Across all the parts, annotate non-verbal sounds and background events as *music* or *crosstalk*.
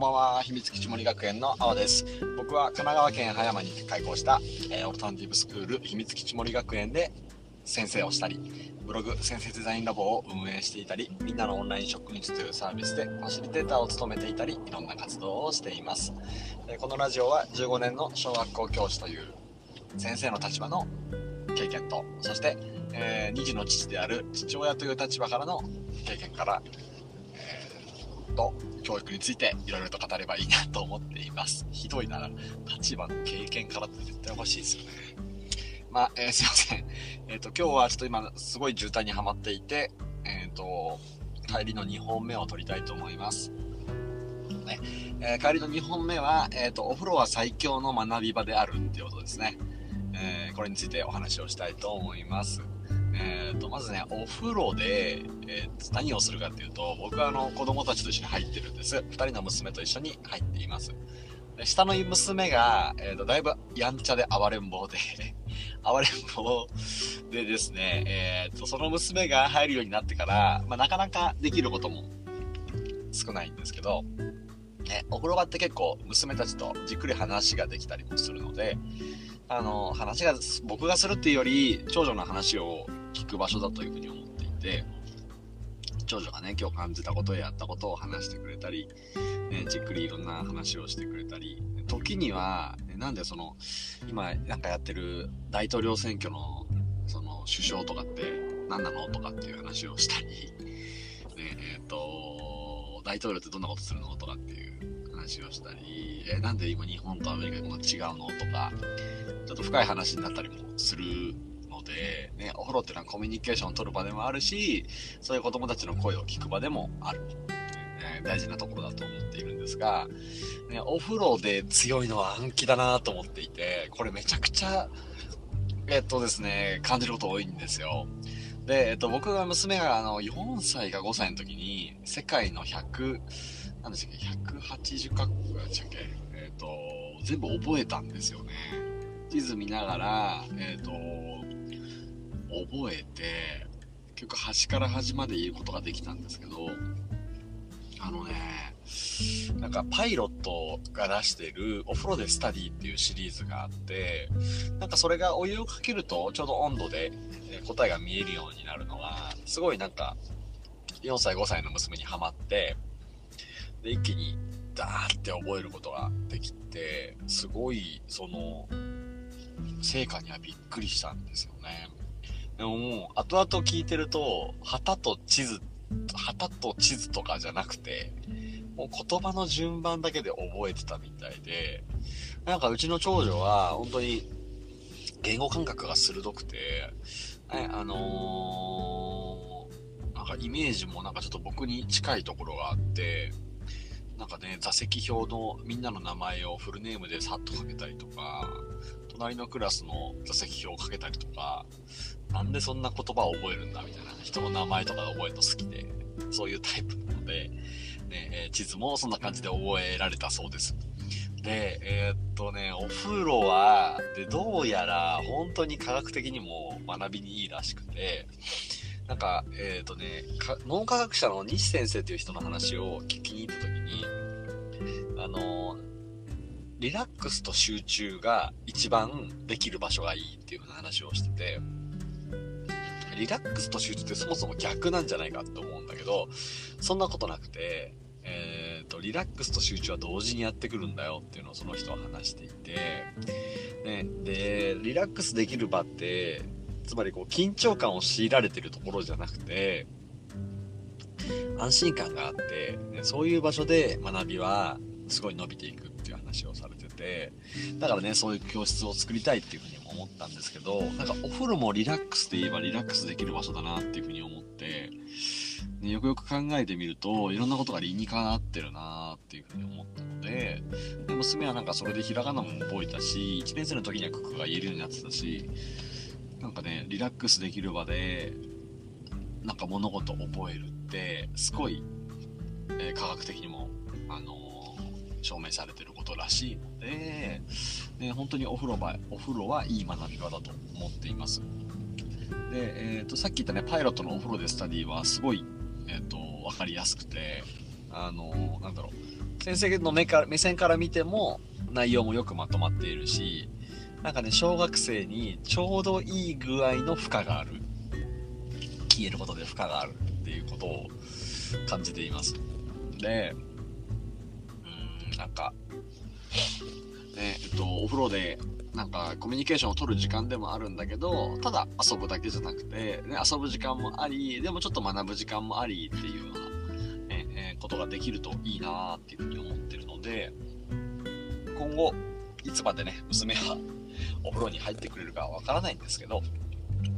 んばんは。秘密基地森学園の青です。僕は神奈川県葉山に開校した、えー、オルタナティブスクール秘密基地森学園で先生をしたりブログ先生デザインラボを運営していたりみんなのオンライン職員室というサービスでファシリテーターを務めていたりいろんな活動をしています、えー、このラジオは15年の小学校教師という先生の立場の経験とそして、えー、2児の父である父親という立場からの経験から、と教育についていろいろと語ればいいなと思っています。*laughs* ひどいな、立場の経験からって絶対欲しいですよね。まあ、えー、すいません。*laughs* えっ、ー、と、今日はちょっと今、すごい渋滞にはまっていて、えっ、ー、と、帰りの2本目を取りたいと思います。ねえ帰りの2本目は、えっと、お風呂は最強の学び場であるっていうことですね。えこれについてお話をしたいと思います。えーと、まずね、お風呂で、えー、何をするかっていうと、僕はあの子供たちと一緒に入ってるんです。2人の娘と一緒に入っています。で下の娘が、えーと、だいぶやんちゃで暴れん坊で *laughs* 暴れん坊でですね、えーと、その娘が入るようになってから、まあ、なかなかできることも少ないんですけど、ね、お風呂場って結構娘たちとじっくり話ができたりもするので、あの、話が、僕がするっていうより、長女の話を聞く場所だというふうに思っていて、長女がね、今日感じたことやったことを話してくれたり、ね、じっくりいろんな話をしてくれたり、時には、なんでその、今なんかやってる大統領選挙の、その、首相とかって何なのとかっていう話をしたり、ね、えっ、ー、と、大統領ってどんなことするのとかっていう話をしたり、えー、なんで今日本とアメリカが違うのとか、ちょっと深い話になったりもするので、ね、お風呂っていうのはコミュニケーションを取る場でもあるし、そういう子供たちの声を聞く場でもある。ね、大事なところだと思っているんですが、ね、お風呂で強いのは暗記だなと思っていて、これめちゃくちゃ、えっとですね、感じること多いんですよ。で、えっと、僕が娘があの4歳か5歳の時に、世界の100、何でしたっけ、180カ国でしたっけ、えっと、全部覚えたんですよね。地図見ながら、えっ、と、覚えて、結局端から端まで言うことができたんですけど、あのね、なんかパイロットが出してるお風呂でスタディっていうシリーズがあって、なんかそれがお湯をかけるとちょうど温度で答えが見えるようになるのが、すごいなんか4歳5歳の娘にはまって、で、一気にダーって覚えることができて、すごいその成果にはびっくりしたんですよね。でももう、後々聞いてると、旗と地図、旗と地図とかじゃなくて、もう言葉の順番だけで覚えてたみたいで、なんかうちの長女は本当に言語感覚が鋭くて、ね、あのー、なんかイメージもなんかちょっと僕に近いところがあって、なんかね、座席表のみんなの名前をフルネームでさっとかけたりとか、隣のクラスの座席表をかけたりとか、なんでそんな言葉を覚えるんだみたいな、人の名前とか覚えるの好きで、そういうタイプなので、ね、地図もそんな感じで覚えられたそうです。で、えー、っとね、お風呂は、で、どうやら本当に科学的にも学びにいいらしくて、なんか、えー、っとね、脳科学者の西先生という人の話を聞きに行った時に、あのリラックスと集中が一番できる場所がいいっていう話をしてて、リラックスと集中ってそもそも逆なんじゃないかって思うんだけど、そんなことなくて、えっ、ー、と、リラックスと集中は同時にやってくるんだよっていうのをその人は話していて、ね、で、リラックスできる場って、つまりこう緊張感を強いられてるところじゃなくて、安心感があって、ね、そういう場所で学びはすごい伸びていくていう話をされてて、だからね、そういう教室を作りたいっていうふうにも思ったんですけど、なんかお風呂もリラックスで言えばリラックスできる場所だなっていうふうに思って、ね、よくよく考えてみると、いろんなことが理にかなってるなっていうふうに思ったので、で娘はなんかそれでひらがなも覚えたし、1年生の時にはククが言えるようになってたし、なんかね、リラックスできる場で、なんか物事を覚えるって、すごい、えー、科学的にも、あの証明されてることらしいので、ね、本当にお風呂場お風呂はいい学び場だと思っています。で、えーと、さっき言ったね、パイロットのお風呂でスタディはすごい、えーと、分かりやすくて、あのなんだろう、先生の目から目線から見ても内容もよくまとまっているしなんかね小学生にちょうどいい具合の負荷がある消えることで負荷があるっていうことを感じていますでうんなんかねえっとお風呂でなんかコミュニケーションを取る時間でもあるんだけどただ遊ぶだけじゃなくて、ね、遊ぶ時間もありでもちょっと学ぶ時間もありっていうような、ねえ、ことができるといいなっていうふうに思ってるので今後いつまでね娘はお風呂に入ってくれるかわからないんですけど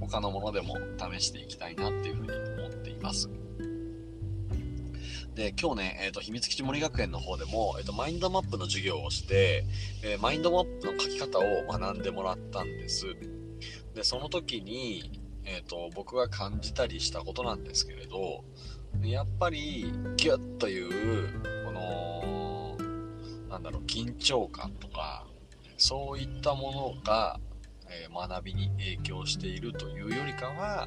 他のものでも試していきたいなっていうふうに思っています。で、今日ね、えっ、ー、と、秘密基地森学園の方でも、えっ、ー、と、マインドマップの授業をして、えー、マインドマップの書き方を学んでもらったんです。で、その時に、えっ、と、僕が感じたりしたことなんですけれど、やっぱり、ギュッという、この、なんだろう、緊張感とか、そういったものが、え学びに影響しているというよりかは、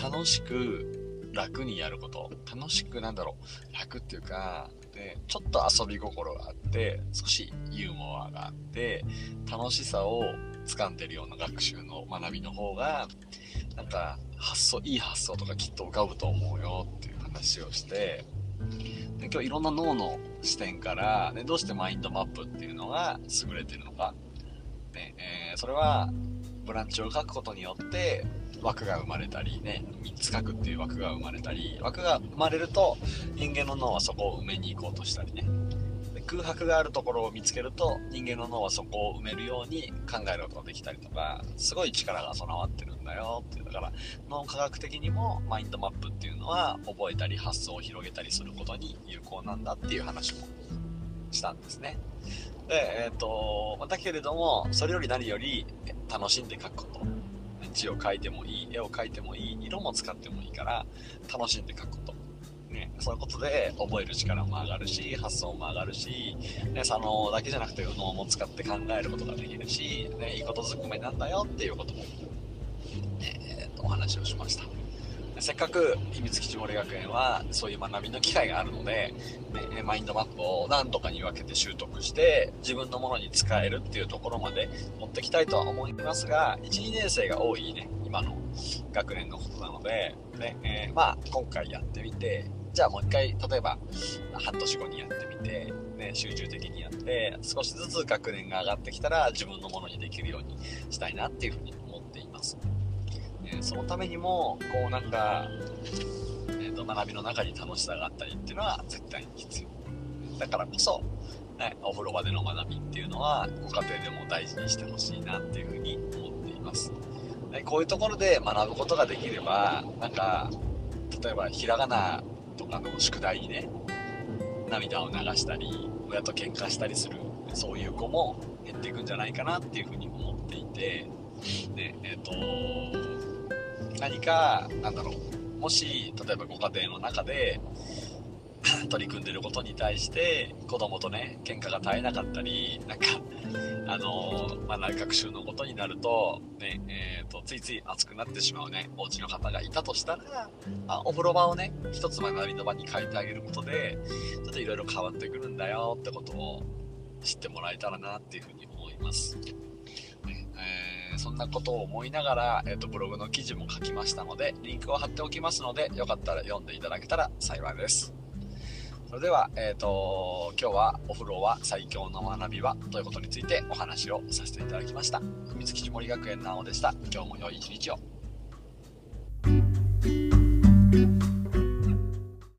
楽しく楽にやること。楽しくなんだろう。楽っていうかでちょっと遊び心があって少しユーモアがあって楽しさを掴んでるような学習の学びの方がなんか発想いい発想とかきっと浮かぶと思うよっていう話をしてで今日いろんな脳の視点から、ね、どうしてマインドマップっていうのが優れてるのか、ねえー、それはブランチを書くことによって枠が生まれたりね3つ書くっていう枠が生まれたり枠が生まれると人間の脳はそこを埋めに行こうとしたりね。空白があるところを見つけると人間の脳はそこを埋めるように考えることができたりとかすごい力が備わってるんだよっていうだから脳科学的にもマインドマップっていうのは覚えたり発想を広げたりすることに有効なんだっていう話もしたんですね。でえっ、ー、とだけれどもそれより何より楽しんで書くこと字を描いてもいい、絵を描いてもいい、色も使ってもいいから、楽しんで描くこと。ね、そういうことで覚える力も上がるし、発想も上がるし、ね、そのだけじゃなくて脳も使って考えることができるし、ね、いいことずくめなんだよっていうことも、ねえー、とお話をしました。せっかく秘密基地森学園はそういう学びの機会があるので、ね、マインドマップを何とかに分けて習得して自分のものに使えるっていうところまで持ってきたいとは思いますが12年生が多いね今の学年のことなので、ねえー、まあ今回やってみてじゃあもう一回例えば半年後にやってみて、ね、集中的にやって少しずつ学年が上がってきたら自分のものにできるようにしたいなっていうふうに思っています。そのためにもこうなんか、えーと、学びの中に楽しさがあったりっていうのは絶対に必要。だからこそ、ね、お風呂場での学びっていうのはご家庭でも大事にしてほしいなっていうふうに思っています、ね、こういうところで学ぶことができればなんか例えばひらがなとかの宿題にね涙を流したり親と喧嘩したりするそういう子も減っていくんじゃないかなっていうふうに思っていてでえっ、ー、と何かなんだろうもし例えばご家庭の中で *laughs* 取り組んでることに対して子供とね喧嘩が絶えなかったりなんかあのまあ、学習のことになると,、ねえーと、ついつい熱くなってしまうねお家の方がいたとしたら、まあ、お風呂場をね一つ学びの場に変えてあげることでちょっといろいろ変わってくるんだよってことを知ってもらえたらなっていうふうに思います。ねえーそんなことを思いながら、えーと、ブログの記事も書きましたので、リンクを貼っておきますので、よかったら読んでいただけたら幸いです。それでは、えーと、今日はお風呂は最強の学びはということについてお話をさせていただきました。秘密基地森学園なおでした。今日も良い一日を。